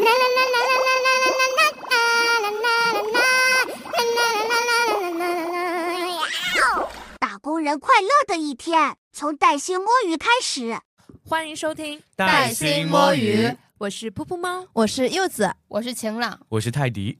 打工人快乐的一天，从带薪摸鱼开始。欢迎收听带薪摸鱼，我是噗噗猫，我是柚子，我是晴朗，我是泰迪。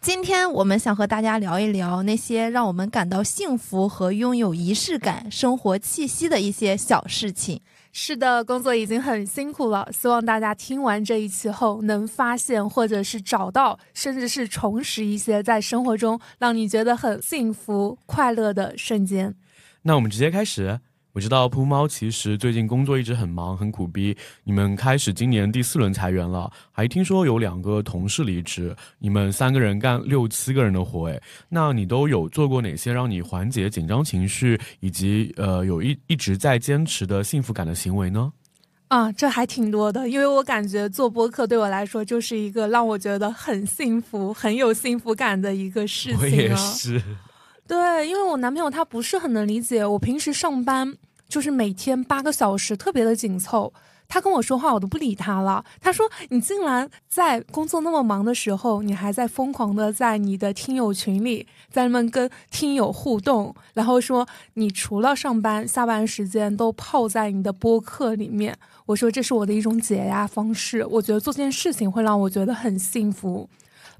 今天我们想和大家聊一聊那些让我们感到幸福和拥有仪式感、生活气息的一些小事情。是的，工作已经很辛苦了，希望大家听完这一期后，能发现或者是找到，甚至是重拾一些在生活中让你觉得很幸福、快乐的瞬间。那我们直接开始。我知道扑猫其实最近工作一直很忙很苦逼，你们开始今年第四轮裁员了，还听说有两个同事离职，你们三个人干六七个人的活，诶，那你都有做过哪些让你缓解紧张情绪，以及呃有一一直在坚持的幸福感的行为呢？啊，这还挺多的，因为我感觉做播客对我来说就是一个让我觉得很幸福、很有幸福感的一个事情我也是。对，因为我男朋友他不是很能理解我平时上班就是每天八个小时特别的紧凑，他跟我说话我都不理他了。他说：“你竟然在工作那么忙的时候，你还在疯狂的在你的听友群里在那边跟听友互动，然后说你除了上班下班时间都泡在你的播客里面。”我说：“这是我的一种解压方式，我觉得做这件事情会让我觉得很幸福。”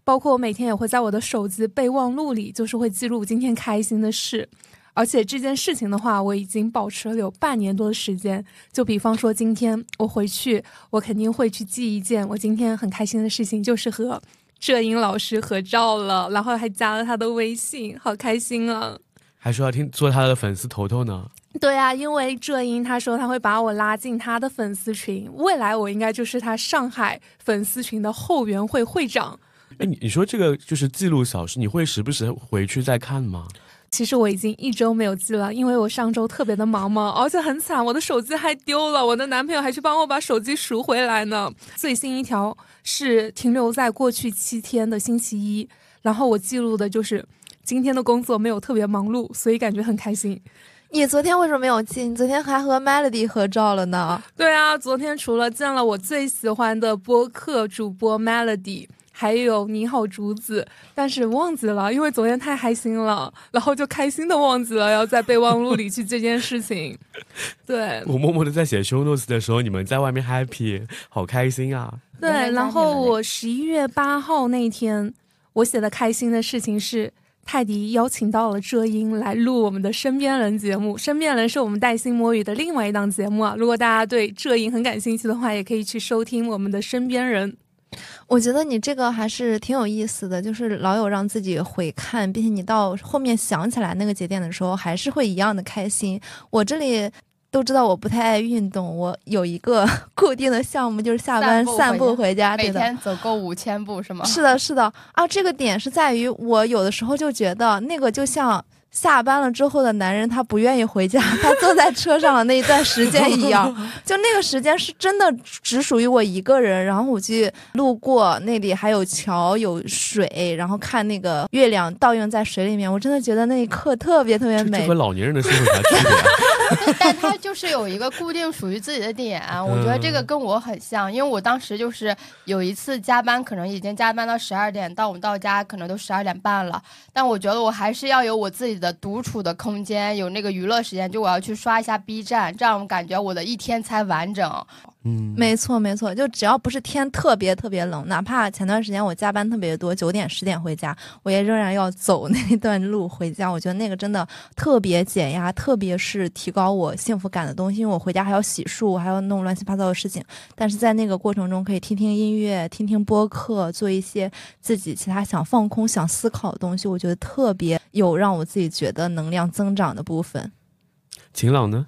包括我每天也会在我的手机备忘录里，就是会记录今天开心的事。而且这件事情的话，我已经保持了有半年多的时间。就比方说，今天我回去，我肯定会去记一件我今天很开心的事情，就是和浙英老师合照了，然后还加了他的微信，好开心啊！还说要听做他的粉丝头头呢。对啊，因为浙英他说他会把我拉进他的粉丝群，未来我应该就是他上海粉丝群的后援会会长。哎，你你说这个就是记录小事，你会时不时回去再看吗？其实我已经一周没有记了，因为我上周特别的忙嘛，而且很惨，我的手机还丢了，我的男朋友还去帮我把手机赎回来呢。最新一条是停留在过去七天的星期一，然后我记录的就是今天的工作没有特别忙碌，所以感觉很开心。你昨天为什么没有记？你昨天还和 Melody 合照了呢？对啊，昨天除了见了我最喜欢的播客主播 Melody。还有你好竹子，但是忘记了，因为昨天太开心了，然后就开心的忘记了要在备忘录里去这件事情。对我默默的在写 show notes 的时候，你们在外面 happy，好开心啊！对，然后我十一月八号那天，我写的开心的事情是泰迪邀请到了浙音来录我们的身边人节目。身边人是我们带薪摸鱼的另外一档节目啊，如果大家对浙音很感兴趣的话，也可以去收听我们的身边人。我觉得你这个还是挺有意思的，就是老有让自己回看，并且你到后面想起来那个节点的时候，还是会一样的开心。我这里都知道我不太爱运动，我有一个 固定的项目，就是下班散步回家，每天走够五千步是吗？是的，是的啊。这个点是在于我有的时候就觉得那个就像。下班了之后的男人，他不愿意回家，他坐在车上的那一段时间一样，就那个时间是真的只属于我一个人。然后我去路过那里，还有桥有水，然后看那个月亮倒映在水里面，我真的觉得那一刻特别特别美。和老年人的生活啥区别？但他就是有一个固定属于自己的点，我觉得这个跟我很像，因为我当时就是有一次加班，可能已经加班到十二点，到我们到家可能都十二点半了，但我觉得我还是要有我自己。的独处的空间，有那个娱乐时间，就我要去刷一下 B 站，这样我感觉我的一天才完整。嗯，没错没错，就只要不是天特别特别冷，哪怕前段时间我加班特别多，九点十点回家，我也仍然要走那段路回家。我觉得那个真的特别减压，特别是提高我幸福感的东西。因为我回家还要洗漱，还要弄乱七八糟的事情，但是在那个过程中可以听听音乐，听听播客，做一些自己其他想放空、想思考的东西。我觉得特别有让我自己觉得能量增长的部分。晴朗呢？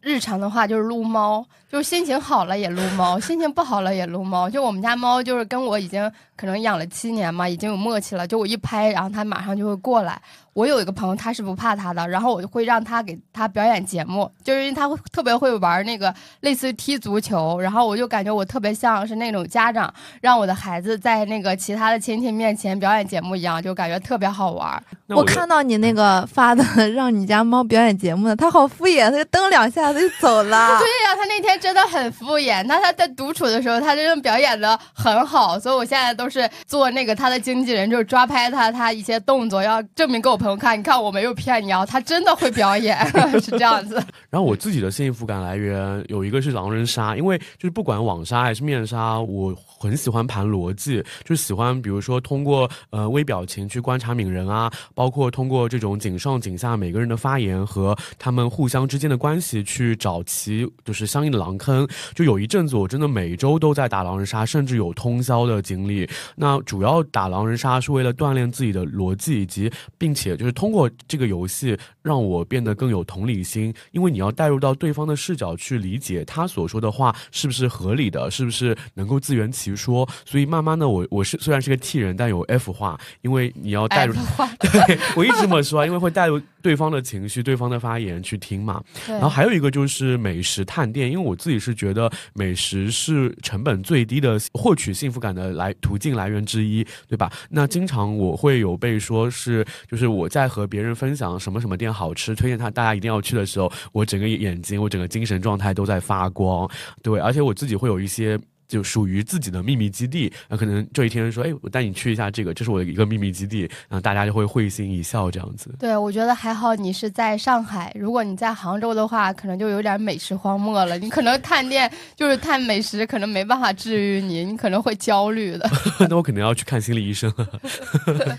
日常的话就是撸猫，就是心情好了也撸猫，心情不好了也撸猫。就我们家猫就是跟我已经可能养了七年嘛，已经有默契了。就我一拍，然后它马上就会过来。我有一个朋友，他是不怕它的，然后我就会让他给他表演节目，就是因为他会特别会玩那个类似于踢足球，然后我就感觉我特别像是那种家长让我的孩子在那个其他的亲戚面前表演节目一样，就感觉特别好玩。我看到你那个发的 让你家猫表演节目的，它好敷衍，它就蹬两下子就走了。对呀，它那天真的很敷衍。那他在独处的时候，他真的表演的很好，所以我现在都是做那个他的经纪人，就是抓拍他他一些动作，要证明给我朋友看，你看我没有骗你啊，他真的会表演，是这样子。然后我自己的幸福感来源有一个是狼人杀，因为就是不管网杀还是面杀，我很喜欢盘逻辑，就喜欢比如说通过呃微表情去观察敏人啊，包括通过这种井上井下每个人的发言和他们互相之间的关系去找其就是相应的狼坑。就有一阵子我真的每周都在打狼人杀，甚至有通宵的经历。那主要打狼人杀是为了锻炼自己的逻辑，以及并且就是通过这个游戏让我变得更有同理心，因为你要带入到对方的视角去理解他所说的话是不是合理的，是不是能够自圆其说。所以慢慢的，我我是虽然是个 T 人，但有 F 化，因为你要带入。对我一直这么说，因为会带入对方的情绪、对方的发言去听嘛。然后还有一个就是美食探店，因为我自己是觉得美食是成本最低的获取幸福感的来途径来源之一，对吧？那经常我会有被说是，就是我在和别人分享什么什么店好吃，推荐他大家一定要去的时候，我整个眼睛、我整个精神状态都在发光。对，而且我自己会有一些。就属于自己的秘密基地，那可能这一天说，哎，我带你去一下这个，这是我的一个秘密基地，然后大家就会会心一笑这样子。对，我觉得还好你是在上海，如果你在杭州的话，可能就有点美食荒漠了。你可能探店就是探美食，可能没办法治愈你，你可能会焦虑的。那我可能要去看心理医生了。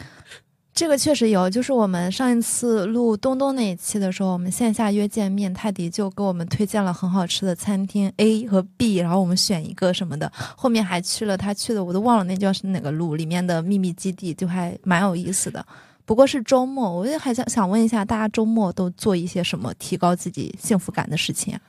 这个确实有，就是我们上一次录东东那一期的时候，我们线下约见面，泰迪就给我们推荐了很好吃的餐厅 A 和 B，然后我们选一个什么的，后面还去了他去的，我都忘了那叫是哪个路里面的秘密基地，就还蛮有意思的。不过是周末，我也还想想问一下，大家周末都做一些什么提高自己幸福感的事情啊？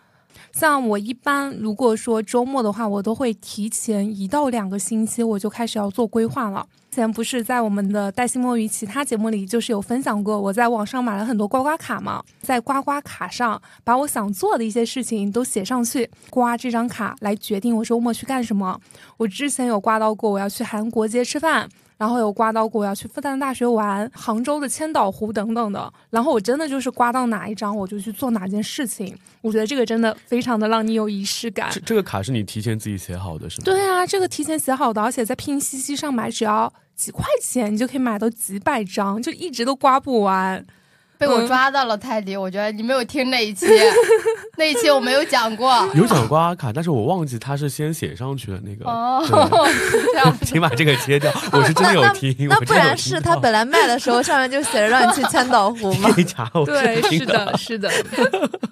像我一般，如果说周末的话，我都会提前一到两个星期，我就开始要做规划了。之前不是在我们的带薪摸鱼其他节目里，就是有分享过，我在网上买了很多刮刮卡嘛，在刮刮卡上把我想做的一些事情都写上去，刮这张卡来决定我周末去干什么。我之前有刮到过，我要去韩国街吃饭。然后有刮到过要去复旦大学玩，杭州的千岛湖等等的。然后我真的就是刮到哪一张我就去做哪件事情。我觉得这个真的非常的让你有仪式感。这这个卡是你提前自己写好的，是吗？对啊，这个提前写好的，而且在拼夕夕上买只要几块钱，你就可以买到几百张，就一直都刮不完。被我抓到了，泰迪。我觉得你没有听那一期，那一期我没有讲过。有讲过阿卡，但是我忘记他是先写上去的那个。哦，这样，请把这个切掉。我是真的有听，那不然是他本来卖的时候上面就写着让你去千岛湖吗？对，是的，是的。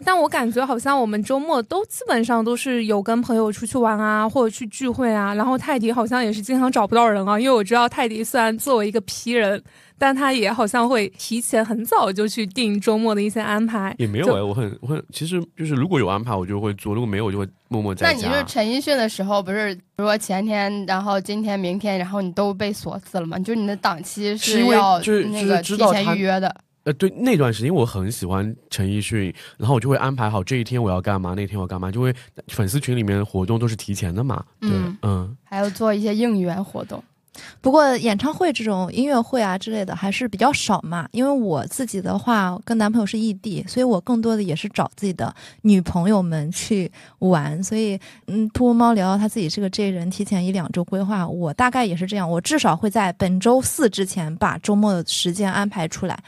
但我感觉好像我们周末都基本上都是有跟朋友出去玩啊，或者去聚会啊。然后泰迪好像也是经常找不到人啊，因为我知道泰迪虽然作为一个 P 人。但他也好像会提前很早就去定周末的一些安排，也没有哎，我很我很，其实就是如果有安排我就会做，如果没有我就会默默在家。那你是陈奕迅的时候，不是比如说前天，然后今天、明天，然后你都被锁死了吗？就是你的档期是要就是那个提前预约的。呃，对，那段时间我很喜欢陈奕迅，然后我就会安排好这一天我要干嘛，那天我干嘛，就会粉丝群里面活动都是提前的嘛。对，嗯，还要做一些应援活动。不过演唱会这种音乐会啊之类的还是比较少嘛，因为我自己的话跟男朋友是异地，所以我更多的也是找自己的女朋友们去玩。所以，嗯，兔猫聊到他自己是个 J 人，提前一两周规划，我大概也是这样，我至少会在本周四之前把周末的时间安排出来。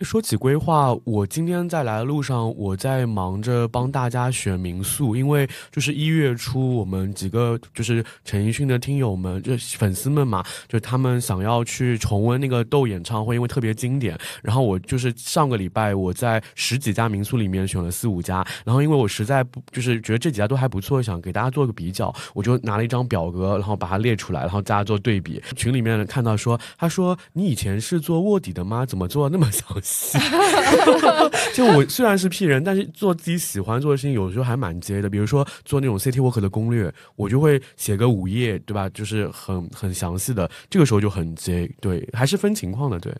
说起规划，我今天在来的路上，我在忙着帮大家选民宿，因为就是一月初，我们几个就是陈奕迅的听友们，就粉丝们嘛，就他们想要去重温那个豆演唱会，因为特别经典。然后我就是上个礼拜我在十几家民宿里面选了四五家，然后因为我实在不就是觉得这几家都还不错，想给大家做个比较，我就拿了一张表格，然后把它列出来，然后大家做对比。群里面看到说，他说你以前是做卧底的吗？怎么做那么详细？就我虽然是 P 人，但是做自己喜欢做的事情，有时候还蛮 J 的。比如说做那种 City Walk 的攻略，我就会写个五页，对吧？就是很很详细的，这个时候就很 J。对，还是分情况的，对。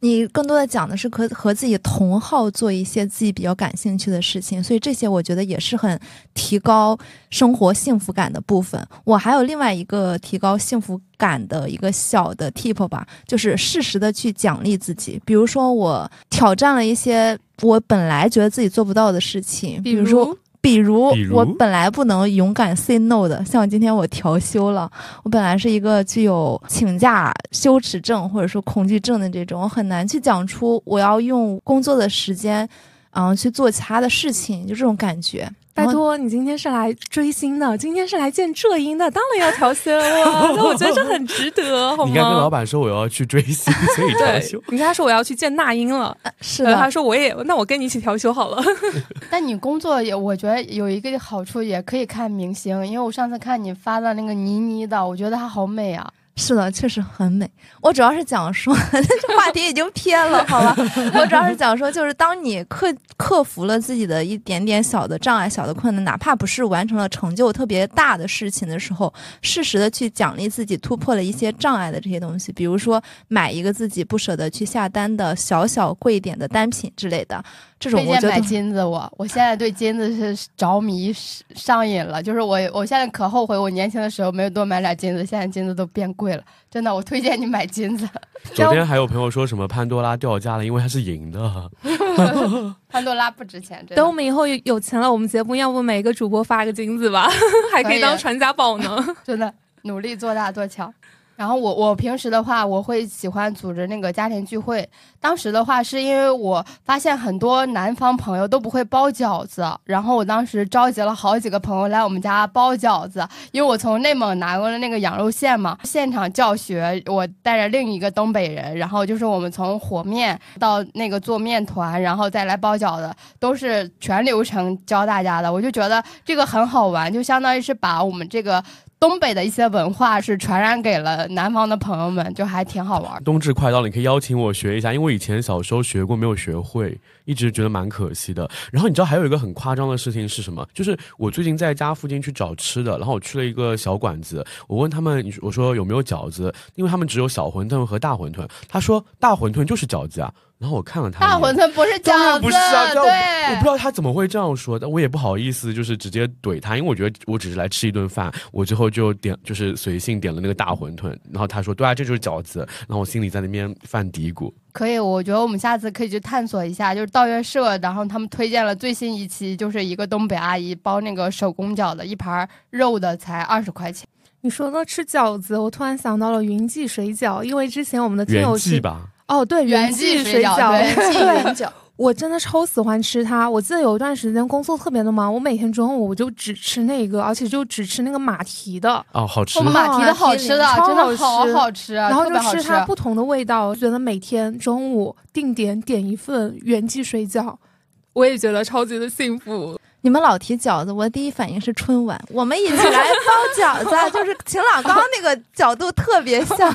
你更多的讲的是和和自己同好做一些自己比较感兴趣的事情，所以这些我觉得也是很提高生活幸福感的部分。我还有另外一个提高幸福感的一个小的 tip 吧，就是适时的去奖励自己。比如说我挑战了一些我本来觉得自己做不到的事情，比如说。比如我本来不能勇敢 say no 的，像今天我调休了，我本来是一个具有请假羞耻症或者说恐惧症的这种，我很难去讲出我要用工作的时间，嗯，去做其他的事情，就这种感觉。拜托，你今天是来追星的，今天是来见浙英的，当然要调休了。那我觉得这很值得，好吗你应该跟老？板说我要去追星，所以调休。你跟他说我要去见那英了，是然后他，说我也，那我跟你一起调休好了。但你工作也，我觉得有一个好处，也可以看明星，因为我上次看你发的那个倪妮的，我觉得她好美啊。是的，确实很美。我主要是讲说，这话题已经偏了，好吧？我主要是讲说，就是当你克克服了自己的一点点小的障碍、小的困难，哪怕不是完成了成就特别大的事情的时候，适时的去奖励自己突破了一些障碍的这些东西，比如说买一个自己不舍得去下单的小小贵一点的单品之类的，这种推荐买我觉得金子我，我现在对金子是着迷上瘾了。就是我，我现在可后悔，我年轻的时候没有多买点金子，现在金子都变贵了。真的，我推荐你买金子。昨天还有朋友说什么潘多拉掉价了，因为它是银的。潘多拉不值钱，等我们以后有有钱了，我们节目要不每个主播发个金子吧，还可以当传家宝呢。真的努力做大做强。然后我我平时的话，我会喜欢组织那个家庭聚会。当时的话，是因为我发现很多南方朋友都不会包饺子，然后我当时召集了好几个朋友来我们家包饺子。因为我从内蒙拿过了那个羊肉馅嘛，现场教学，我带着另一个东北人，然后就是我们从和面到那个做面团，然后再来包饺子，都是全流程教大家的。我就觉得这个很好玩，就相当于是把我们这个。东北的一些文化是传染给了南方的朋友们，就还挺好玩。冬至快到了，你可以邀请我学一下，因为我以前小时候学过，没有学会，一直觉得蛮可惜的。然后你知道还有一个很夸张的事情是什么？就是我最近在家附近去找吃的，然后我去了一个小馆子，我问他们，我说有没有饺子？因为他们只有小馄饨和大馄饨，他说大馄饨就是饺子啊。然后我看了他，大馄饨不是饺子，不是啊，这样我不知，道他怎么会这样说，但我也不好意思，就是直接怼他，因为我觉得我只是来吃一顿饭，我之后就点就是随性点了那个大馄饨，然后他说对啊，这就是饺子，然后我心里在那边犯嘀咕。可以。我觉得我们下次可以去探索一下，就是道月社，然后他们推荐了最新一期，就是一个东北阿姨包那个手工饺子，一盘肉的才二十块钱。你说到吃饺子，我突然想到了云记水饺，因为之前我们的听友是记吧，哦，对，云记记水饺云记云饺。我真的超喜欢吃它。我记得有一段时间工作特别的忙，我每天中午我就只吃那个，而且就只吃那个马蹄的，哦，好吃我。们马蹄的好吃的，超真的好吃好好吃啊，然后就。吃它不同的味道，觉得每天中午定点点一份原记水饺，我也觉得超级的幸福。你们老提饺子，我第一反应是春晚，我们一起来包饺子，啊 就是秦老刚那个角度特别像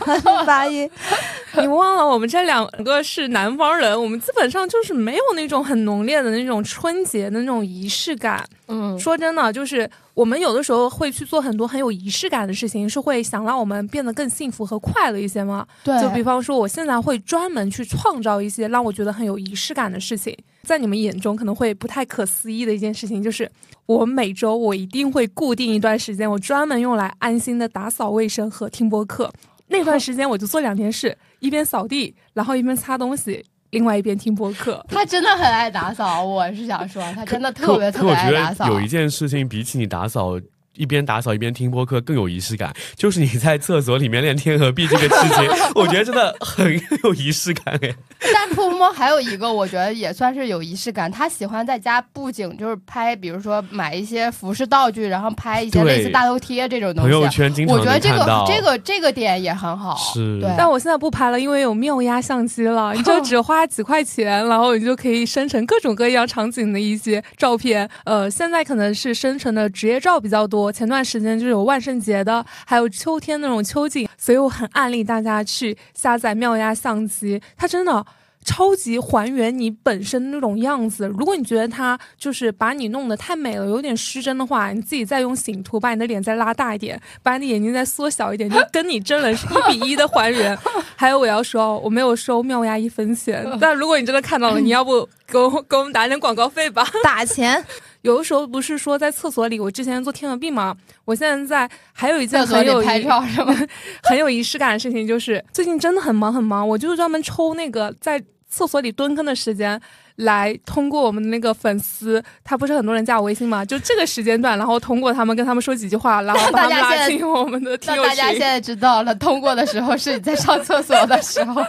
发音。你忘了我们这两个是南方人，我们基本上就是没有那种很浓烈的那种春节的那种仪式感。嗯，说真的，就是我们有的时候会去做很多很有仪式感的事情，是会想让我们变得更幸福和快乐一些吗？对，就比方说，我现在会专门去创造一些让我觉得很有仪式感的事情，在你们眼中可能会不太可思议的一件事情，就是我每周我一定会固定一段时间，我专门用来安心的打扫卫生和听播客。那段 时间我就做两件事，一边扫地，然后一边擦东西，另外一边听播客。他真的很爱打扫，我是想说，他真的特别特别爱打扫。得有一件事情比起你打扫。一边打扫一边听播客更有仪式感，就是你在厕所里面练天河币这个事情，我觉得真的很有仪式感哎。但铺摸还有一个，我觉得也算是有仪式感。他喜欢在家布景，就是拍，比如说买一些服饰道具，然后拍一些类似大头贴这种东西朋友西。圈经常我觉得这个这个这个点也很好。是对。但我现在不拍了，因为有妙压相机了，你就只花几块钱，然后你就可以生成各种各样场景的一些照片。呃，现在可能是生成的职业照比较多，前段时间就是有万圣节的，还有秋天那种秋景，所以我很安利大家去下载妙压相机，它真的。超级还原你本身那种样子。如果你觉得它就是把你弄得太美了，有点失真的话，你自己再用醒图把你的脸再拉大一点，把你的眼睛再缩小一点，就跟你真人是一比一的还原。还有我要说，我没有收妙压一分钱，但如果你真的看到了，你要不给我给我们打点广告费吧？打钱，有的时候不是说在厕所里，我之前做天鹅臂嘛，我现在在还有一件很有？很有仪式感的事情，就是最近真的很忙很忙，我就是专门抽那个在厕所里蹲坑的时间，来通过我们的那个粉丝，他不是很多人加我微信嘛，就这个时间段，然后通过他们跟他们说几句话，然后把他们拉进我们的听友群。大家现在知道了，通过的时候是你在上厕所的时候。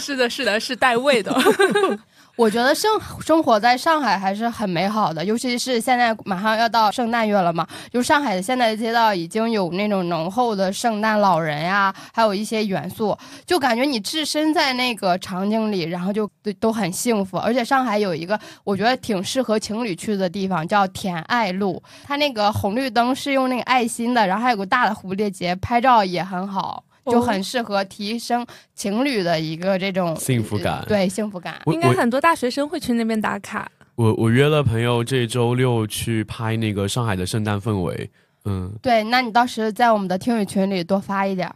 是的，是的，是带位的。我觉得生生活在上海还是很美好的，尤其是现在马上要到圣诞月了嘛，就上海的现在的街道已经有那种浓厚的圣诞老人呀，还有一些元素，就感觉你置身在那个场景里，然后就都很幸福。而且上海有一个我觉得挺适合情侣去的地方，叫甜爱路，它那个红绿灯是用那个爱心的，然后还有个大的蝴蝶结，拍照也很好。就很适合提升情侣的一个这种幸福感，对幸福感，应该很多大学生会去那边打卡。我我约了朋友这周六去拍那个上海的圣诞氛围，嗯，对，那你到时在我们的听友群里多发一点。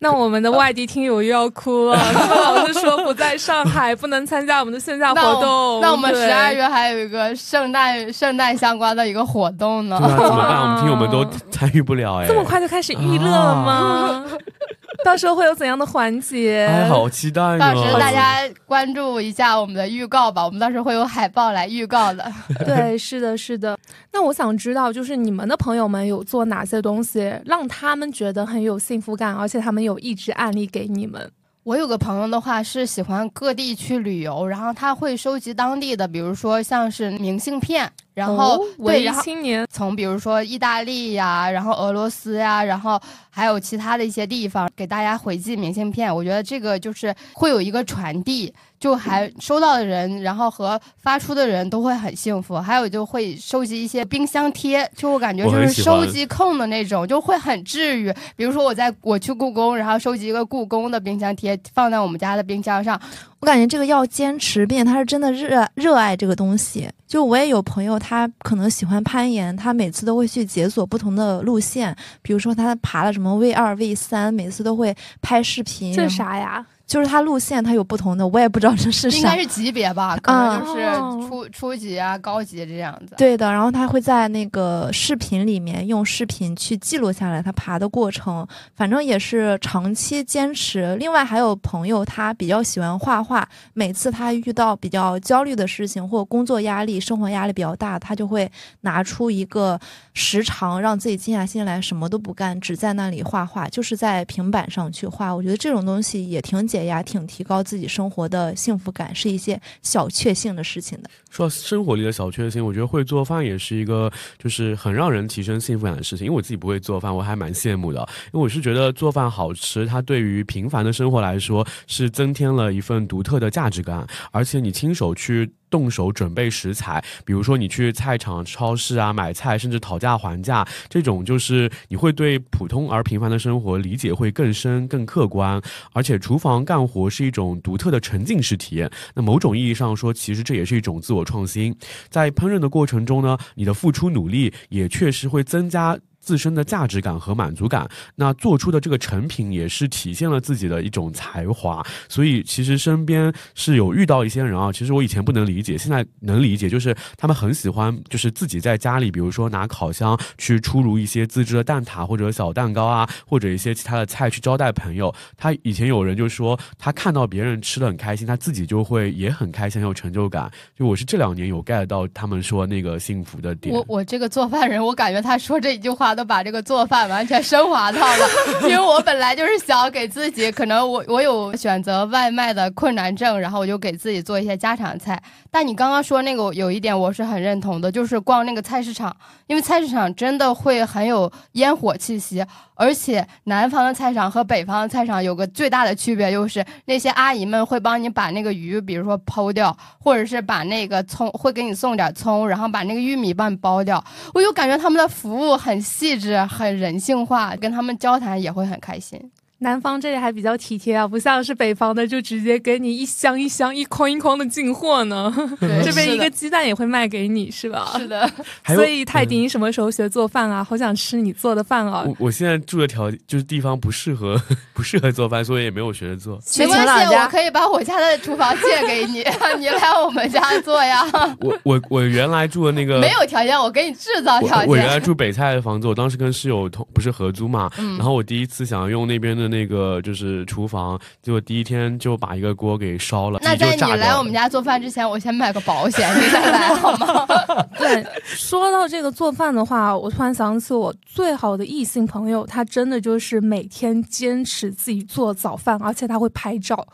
那我们的外地听友又要哭了，他们老是说不在上海，不能参加我们的线下活动。那我们十二月还有一个圣诞圣诞相关的一个活动呢，怎么办？我们听友们都 参与不了哎，这么快就开始预热了吗？到时候会有怎样的环节？哎，好期待到时候大家关注一下我们的预告吧，我们到时候会有海报来预告的。对，是的，是的。那我想知道，就是你们的朋友们有做哪些东西，让他们觉得很有幸福感，而且他们有一直案例给你们。我有个朋友的话是喜欢各地去旅游，然后他会收集当地的，比如说像是明信片。然后对，青年从比如说意大利呀，然后俄罗斯呀，然后还有其他的一些地方给大家回寄明信片。我觉得这个就是会有一个传递，就还 收到的人，然后和发出的人都会很幸福。还有就会收集一些冰箱贴，就我感觉就是收集控的那种，就会很治愈。比如说我在我去故宫，然后收集一个故宫的冰箱贴，放在我们家的冰箱上。我感觉这个要坚持，并且他是真的热热爱这个东西。就我也有朋友，他可能喜欢攀岩，他每次都会去解锁不同的路线，比如说他爬了什么 V 二、V 三，每次都会拍视频。这是啥呀？就是它路线它有不同的，我也不知道这是啥。应该是级别吧，可能就是初初级啊、高级这样子。对的，然后他会在那个视频里面用视频去记录下来他爬的过程，反正也是长期坚持。另外还有朋友他比较喜欢画画，每次他遇到比较焦虑的事情或工作压力、生活压力比较大，他就会拿出一个时长让自己静下心来，什么都不干，只在那里画画，就是在平板上去画。我觉得这种东西也挺简。也挺提高自己生活的幸福感，是一些小确幸的事情的。说生活里的小确幸，我觉得会做饭也是一个，就是很让人提升幸福感的事情。因为我自己不会做饭，我还蛮羡慕的。因为我是觉得做饭好吃，它对于平凡的生活来说是增添了一份独特的价值感，而且你亲手去。动手准备食材，比如说你去菜场、超市啊买菜，甚至讨价还价，这种就是你会对普通而平凡的生活理解会更深、更客观。而且厨房干活是一种独特的沉浸式体验。那某种意义上说，其实这也是一种自我创新。在烹饪的过程中呢，你的付出努力也确实会增加。自身的价值感和满足感，那做出的这个成品也是体现了自己的一种才华。所以其实身边是有遇到一些人啊，其实我以前不能理解，现在能理解，就是他们很喜欢，就是自己在家里，比如说拿烤箱去出炉一些自制的蛋挞或者小蛋糕啊，或者一些其他的菜去招待朋友。他以前有人就说，他看到别人吃的很开心，他自己就会也很开心，很有成就感。就我是这两年有 get 到他们说那个幸福的点。我我这个做饭人，我感觉他说这一句话。都把这个做饭完全升华到了，因为我本来就是想给自己，可能我我有选择外卖的困难症，然后我就给自己做一些家常菜。但你刚刚说那个有一点我是很认同的，就是逛那个菜市场，因为菜市场真的会很有烟火气息，而且南方的菜场和北方的菜场有个最大的区别，就是那些阿姨们会帮你把那个鱼，比如说剖掉，或者是把那个葱会给你送点葱，然后把那个玉米帮你剥掉。我就感觉他们的服务很细致，很人性化，跟他们交谈也会很开心。南方这里还比较体贴啊，不像是北方的，就直接给你一箱一箱、一筐一筐的进货呢。这边一个鸡蛋也会卖给你，是吧？是的。所以泰迪，你什么时候学做饭啊？好想吃你做的饭啊！我我现在住的条就是地方不适合，不适合做饭，所以也没有学着做。没关系，我可以把我家的厨房借给你，你来我们家做呀。我我我原来住的那个没有条件，我给你制造条件。我原来住北菜的房子，我当时跟室友同不是合租嘛，然后我第一次想要用那边的。的那个就是厨房，结果第一天就把一个锅给烧了，那在你就炸掉了来我们家做饭之前，我先买个保险，你再来好吗？对，说到这个做饭的话，我突然想起我最好的异性朋友，他真的就是每天坚持自己做早饭，而且他会拍照。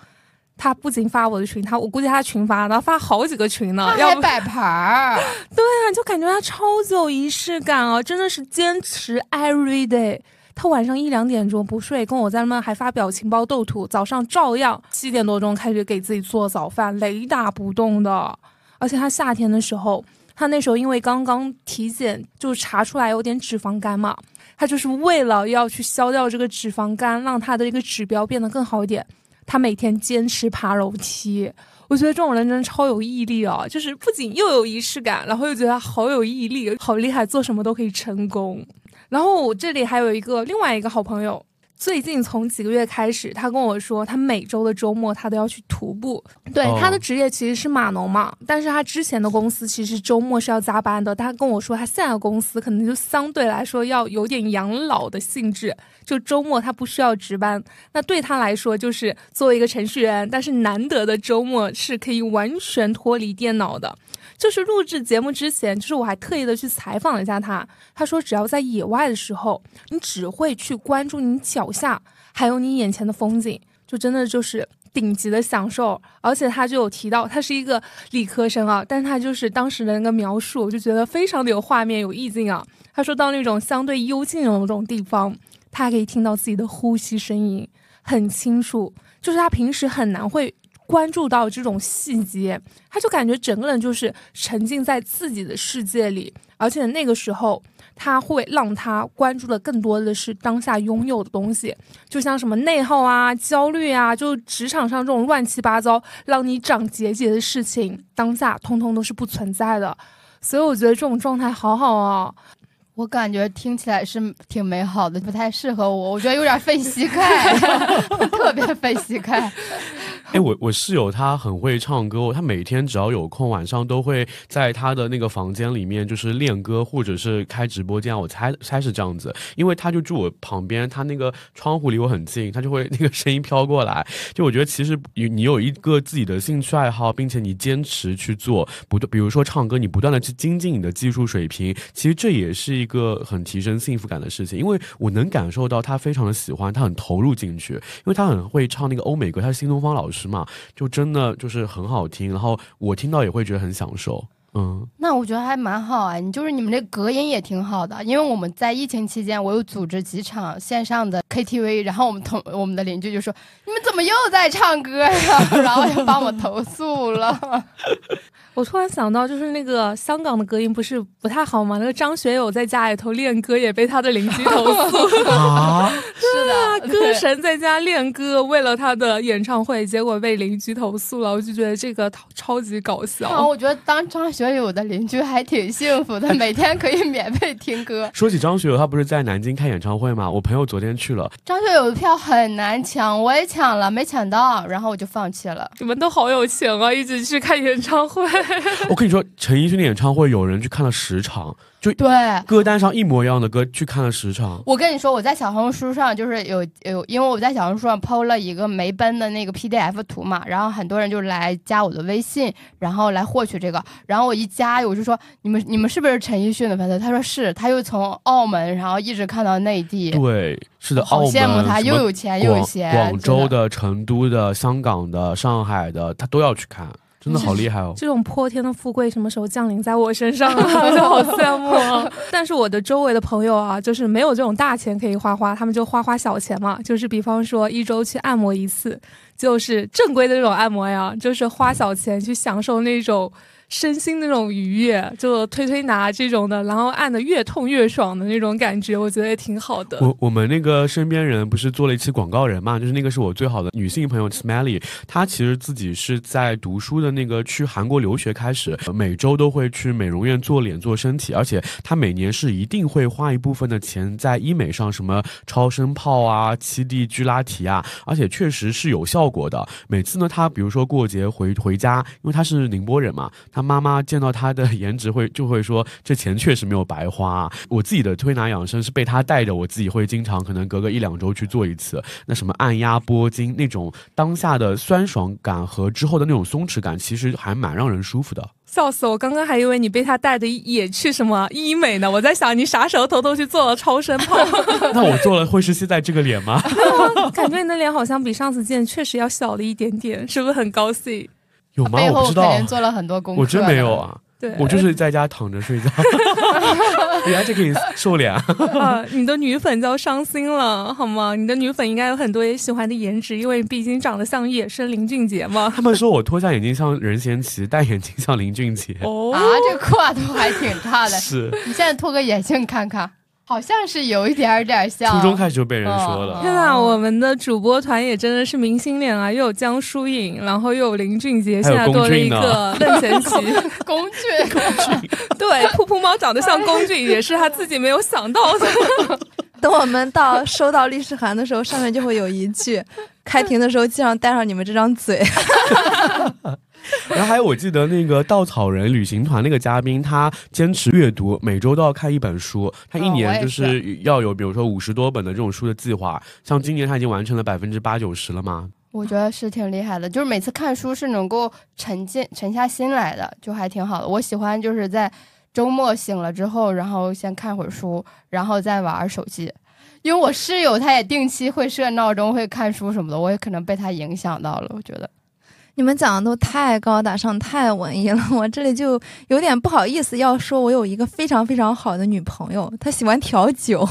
他不仅发我的群，他我估计他群发，然后发好几个群呢，要摆盘儿，对啊，就感觉他超级有仪式感啊，真的是坚持 every day。他晚上一两点钟不睡，跟我在那边还发表情包斗图，早上照样七点多钟开始给自己做早饭，雷打不动的。而且他夏天的时候，他那时候因为刚刚体检就查出来有点脂肪肝嘛，他就是为了要去消掉这个脂肪肝，让他的一个指标变得更好一点，他每天坚持爬楼梯。我觉得这种人真的超有毅力啊！就是不仅又有仪式感，然后又觉得他好有毅力，好厉害，做什么都可以成功。然后我这里还有一个另外一个好朋友，最近从几个月开始，他跟我说，他每周的周末他都要去徒步。对，哦他的职业其实是码农嘛，但是他之前的公司其实周末是要加班的。他跟我说，他现在的公司可能就相对来说要有点养老的性质，就周末他不需要值班。那对他来说，就是作为一个程序员，但是难得的周末是可以完全脱离电脑的。就是录制节目之前，就是我还特意的去采访了一下他，他说只要在野外的时候，你只会去关注你脚下，还有你眼前的风景，就真的就是顶级的享受。而且他就有提到，他是一个理科生啊，但他就是当时的那个描述，我就觉得非常的有画面、有意境啊。他说到那种相对幽静的那种地方，他还可以听到自己的呼吸声音，很清楚，就是他平时很难会。关注到这种细节，他就感觉整个人就是沉浸在自己的世界里，而且那个时候他会让他关注的更多的是当下拥有的东西，就像什么内耗啊、焦虑啊，就职场上这种乱七八糟让你长结节的事情，当下通通都是不存在的。所以我觉得这种状态好好啊，我感觉听起来是挺美好的，不太适合我，我觉得有点费膝盖，特别费膝盖。哎，我我室友他很会唱歌，他每天只要有空，晚上都会在他的那个房间里面就是练歌，或者是开直播间。我猜猜是这样子，因为他就住我旁边，他那个窗户离我很近，他就会 那个声音飘过来。就我觉得其实你你有一个自己的兴趣爱好，并且你坚持去做，不断比如说唱歌，你不断的去精进你的技术水平，其实这也是一个很提升幸福感的事情。因为我能感受到他非常的喜欢，他很投入进去，因为他很会唱那个欧美歌，他是新东方老师嘛，就真的就是很好听，然后我听到也会觉得很享受。嗯，那我觉得还蛮好啊，你就是你们这隔音也挺好的，因为我们在疫情期间，我有组织几场线上的 KTV，然后我们同我们的邻居就说：“你们怎么又在唱歌呀？”然后就帮我投诉了。我突然想到，就是那个香港的隔音不是不太好吗？那个张学友在家里头练歌，也被他的邻居投诉。啊，是的，歌神在家练歌，为了他的演唱会，结果被邻居投诉了。我就觉得这个超超级搞笑。啊，我觉得当张学友的邻居还挺幸福的，每天可以免费听歌。说起张学友，他不是在南京开演唱会吗？我朋友昨天去了，张学友的票很难抢，我也抢了，没抢到，然后我就放弃了。你们都好有钱啊，一起去看演唱会。我跟你说，陈奕迅的演唱会有人去看了十场，就对，歌单上一模一样的歌去看了十场。我跟你说，我在小红书上就是有有，因为我在小红书上 PO 了一个梅奔的那个 PDF 图嘛，然后很多人就来加我的微信，然后来获取这个，然后我一加，我就说你们你们是不是陈奕迅的粉丝？他说是，他又从澳门，然后一直看到内地，对，是的，好澳门羡慕他，又有钱又有广闲，广州的、成都的、香港的、上海的，他都要去看，真的好厉害哦。这种泼天的富贵什么时候降临在我身上啊？我就好羡慕啊！但是我的周围的朋友啊，就是没有这种大钱可以花花，他们就花花小钱嘛，就是比方说一周去按摩一次，就是正规的这种按摩呀，就是花小钱去享受那种。身心那种愉悦，就推推拿这种的，然后按的越痛越爽的那种感觉，我觉得也挺好的。我我们那个身边人不是做了一期广告人嘛，就是那个是我最好的女性朋友 Smelly，她其实自己是在读书的那个去韩国留学开始，每周都会去美容院做脸做身体，而且她每年是一定会花一部分的钱在医美上，什么超声炮啊、七 D 居拉提啊，而且确实是有效果的。每次呢，她比如说过节回回家，因为她是宁波人嘛，她妈妈见到他的颜值会就会说，这钱确实没有白花。我自己的推拿养生是被他带着，我自己会经常可能隔个一两周去做一次。那什么按压拨筋那种当下的酸爽感和之后的那种松弛感，其实还蛮让人舒服的。笑死我！刚刚还以为你被他带的也去什么医美呢，我在想你啥时候偷偷去做了超声炮？那我做了会是现在这个脸吗？感觉你的脸好像比上次见确实要小了一点点，是不是很高兴？有吗？我不知道，做了很多功课。我真没有。啊。对，我就是在家躺着睡觉，原来这可以瘦脸啊！啊，你的女粉就要伤心了，好吗？你的女粉应该有很多也喜欢的颜值，因为毕竟长得像野生林俊杰嘛。他们说我脱下眼镜像任贤齐，戴眼镜像林俊杰。哦啊，这跨度还挺大的。是，你现在脱个眼镜看看，好像是有一点儿点儿像。初中开始就被人说了。嗯天呐，我们的主播团也真的是明星脸啊，又有江疏影，然后又有林俊杰，现在多了一个任贤齐。龚俊。对，噗噗猫长得像龚俊，也是他自己没有想到的。等我们到收到律师函的时候，上面就会有一句：开庭的时候记上带上你们这张嘴。然后还有，我记得那个稻草人旅行团那个嘉宾，他坚持阅读，每周都要看一本书。他一年就是要有，比如说五十多本的这种书的计划。像今年他已经完成了百分之八九十了嘛。我觉得是挺厉害的，就是每次看书是能够沉浸沉下心来的，就还挺好的。我喜欢就是在周末醒了之后，然后先看会儿书，然后再玩手机。因为我室友他也定期会设闹钟，会看书什么的，我也可能被他影响到了。我觉得你们讲的都太高大上、太文艺了，我这里就有点不好意思要说，我有一个非常非常好的女朋友，她喜欢调酒，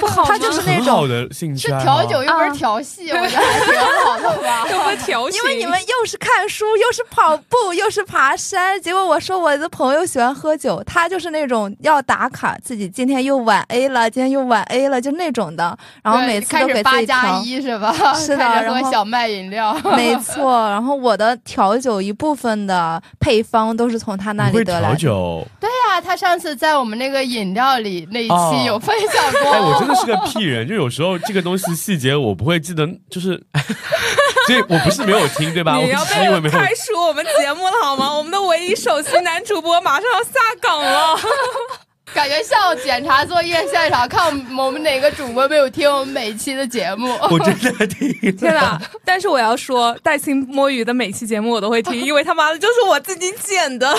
不好，她就是那种。很好的兴趣是调酒又不是调戏，我觉得还挺好的吧。又不调情，因为你们又是看书，又是跑步，又是爬山，结果我说我的朋友喜欢喝酒，她就是那种要打卡，自己今天又晚 A 了，今天又晚 A 了，就那种的，然后每次都给自始八加己调。一是吧？是的喝小麦饮料。没错，然后我的调酒一部分的配方都是从他那里得来的。酒？对呀、他上次在我们那个饮料里那一哦期有分享过。哎，我真的是个屁人，就有时候这个东西细节我不会记得，就是，所以我不是没有听，对吧？我你要只是因为没有。被开除我们节目了好吗？我们的唯一首席男主播马上要下岗了。感觉像检查作业现场，看我们哪个主播没有听我们每期的节目。我真的听了。天哪！但是我要说，带薪摸鱼的每期节目我都会听，因为他妈的就是我自己剪的。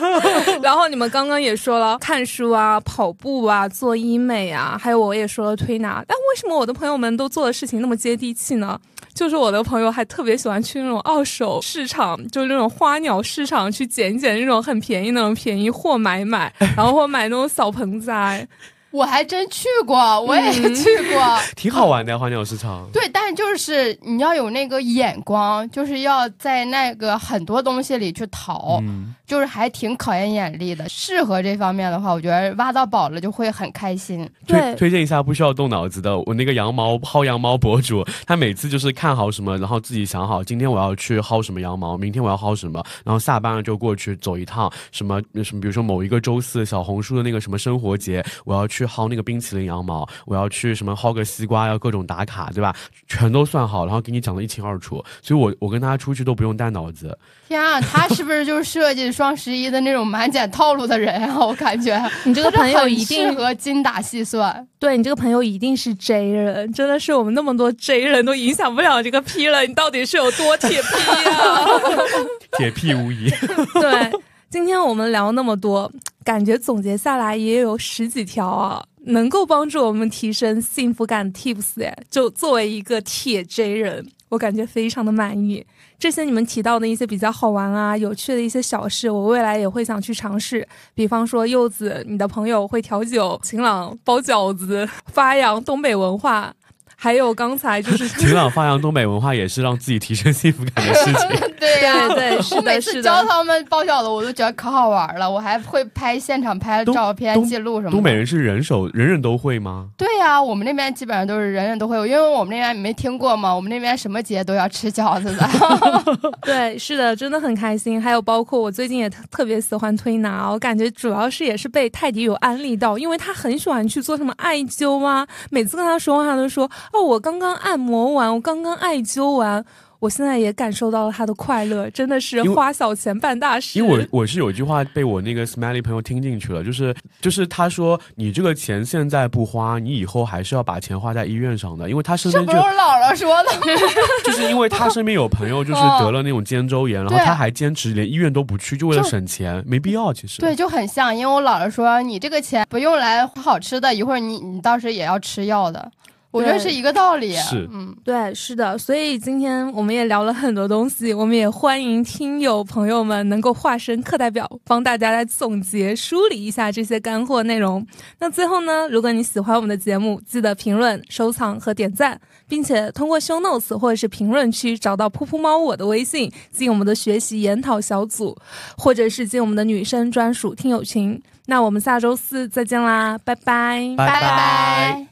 然后你们刚刚也说了看书啊、跑步啊、做医美啊，还有我也说了推拿。但为什么我的朋友们都做的事情那么接地气呢？就是我的朋友还特别喜欢去那种二手市场，就是那种花鸟市场去捡一捡那种很便宜那种便宜货买买，然后或买那种小盆栽。我还真去过，我也嗯去过。挺好玩的花鸟市场。对，但是就是你要有那个眼光，就是要在那个很多东西里去淘，嗯，就是还挺考验眼力的。适合这方面的话，我觉得挖到宝了就会很开心。对推推荐一下不需要动脑子的，我那个羊毛薅羊毛博主，他每次就是看好什么，然后自己想好今天我要去薅什么羊毛，明天我要薅什么，然后下班了就过去走一趟，什么什么，比如说某一个周四小红书的那个什么生活节，我要去薅那个冰淇淋羊毛，我要去什么薅个西瓜，要各种打卡，对吧？全都算好，然后给你讲的一清二楚，所以我我跟他出去都不用带脑子。天啊，他是不是就是设计双十一的那种满减套路的人啊？我感觉 你这个朋友一定适合精打细算。对你这个朋友一定是 J 人，真的是我们那么多 J 人都影响不了这个 P 了，你到底是有多铁 P 啊？铁 P 无疑，对，今天我们聊那么多，感觉总结下来也有十几条啊，能够帮助我们提升幸福感 tips 哎，就作为一个铁 J 人，我感觉非常的满意。这些你们提到的一些比较好玩啊、有趣的一些小事，我未来也会想去尝试。比方说柚子，你的朋友会调酒，晴朗包饺子，发扬东北文化。还有刚才就是晴朗发扬东北文化也是让自己提升幸福感的事情。对呀、对对是的是的每次教他们包饺子，我都觉得可好玩了。我还会拍现场拍照片记录什么的。东北人是人手人人都会吗？对呀、我们那边基本上都是人人都会有，因为我们那边没听过嘛，我们那边什么节都要吃饺子的。对，是的，真的很开心。还有包括我最近也特特别喜欢推拿，我感觉主要是也是被泰迪有安利到，因为他很喜欢去做什么艾灸啊。每次跟他说话，他都说：“哦，我刚刚按摩完，我刚刚艾灸完。”我现在也感受到了他的快乐，真的是花小钱办大事。因为我我是有句话被我那个 Smiley 朋友听进去了，就是就是他说你这个钱现在不花，你以后还是要把钱花在医院上的，因为他身边就不是我姥姥说的？就是因为他身边有朋友就是哦得了那种肩周炎，然后他还坚持连医院都不去，就为了省钱，没必要其实。对，就很像，因为我姥姥说你这个钱不用来花好吃的，一会儿你你到时也要吃药的，我觉得是一个道理。是嗯，对，是的，所以今天我们也聊了很多东西，我们也欢迎听友朋友们能够化身课代表，帮大家来总结梳理一下这些干货内容。那最后呢，如果你喜欢我们的节目，记得评论、收藏和点赞，并且通过 show notes 或者是评论区找到噗噗猫我的微信，进我们的学习研讨小组，或者是进我们的女生专属听友群。那我们下周四再见啦，拜拜，拜拜拜。